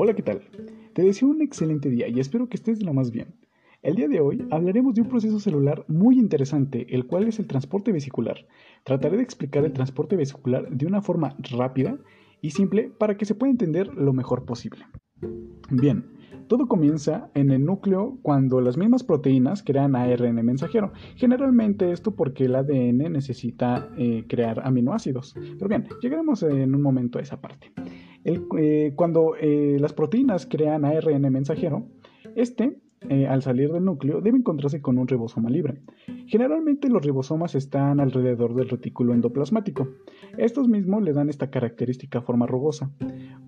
Hola, ¿qué tal? Te deseo un excelente día y espero que estés lo más bien. El día de hoy hablaremos de un proceso celular muy interesante, el cual es el transporte vesicular. Trataré de explicar el transporte vesicular de una forma rápida y simple para que se pueda entender lo mejor posible. Bien, todo comienza en el núcleo cuando las mismas proteínas crean ARN mensajero. Generalmente esto porque el ADN necesita eh, crear aminoácidos. Pero bien, llegaremos en un momento a esa parte. Eh, cuando eh, las proteínas crean ARN mensajero, este, eh, al salir del núcleo, debe encontrarse con un ribosoma libre. Generalmente los ribosomas están alrededor del retículo endoplasmático. Estos mismos le dan esta característica forma rugosa.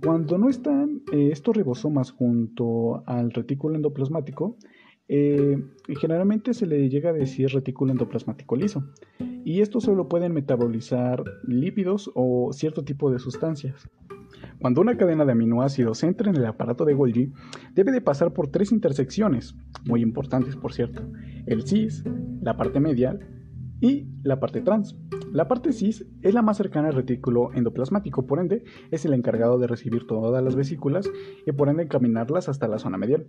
Cuando no están estos ribosomas junto al retículo endoplasmático, generalmente se le llega a decir retículo endoplasmático liso. Y estos solo pueden metabolizar lípidos o cierto tipo de sustancias. Cuando una cadena de aminoácidos entra en el aparato de Golgi, debe de pasar por tres intersecciones, muy importantes por cierto, el cis, la parte medial y la parte trans. La parte cis es la más cercana al retículo endoplasmático, por ende es el encargado de recibir todas las vesículas y por ende encaminarlas hasta la zona medial,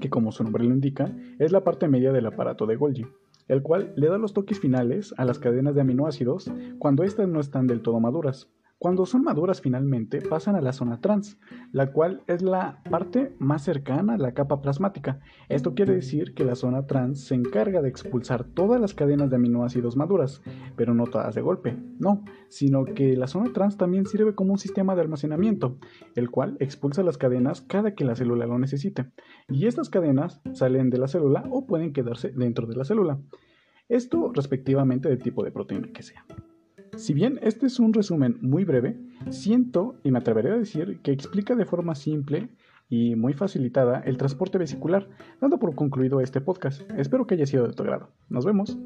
que como su nombre lo indica, es la parte media del aparato de Golgi, el cual le da los toques finales a las cadenas de aminoácidos cuando éstas no están del todo maduras. Cuando son maduras finalmente pasan a la zona trans, la cual es la parte más cercana a la capa plasmática. Esto quiere decir que la zona trans se encarga de expulsar todas las cadenas de aminoácidos maduras, pero no todas de golpe, no, sino que la zona trans también sirve como un sistema de almacenamiento, el cual expulsa las cadenas cada que la célula lo necesite. Y estas cadenas salen de la célula o pueden quedarse dentro de la célula. Esto respectivamente del tipo de proteína que sea. Si bien este es un resumen muy breve, siento y me atreveré a decir que explica de forma simple y muy facilitada el transporte vesicular, dando por concluido este podcast. Espero que haya sido de tu agrado. Nos vemos.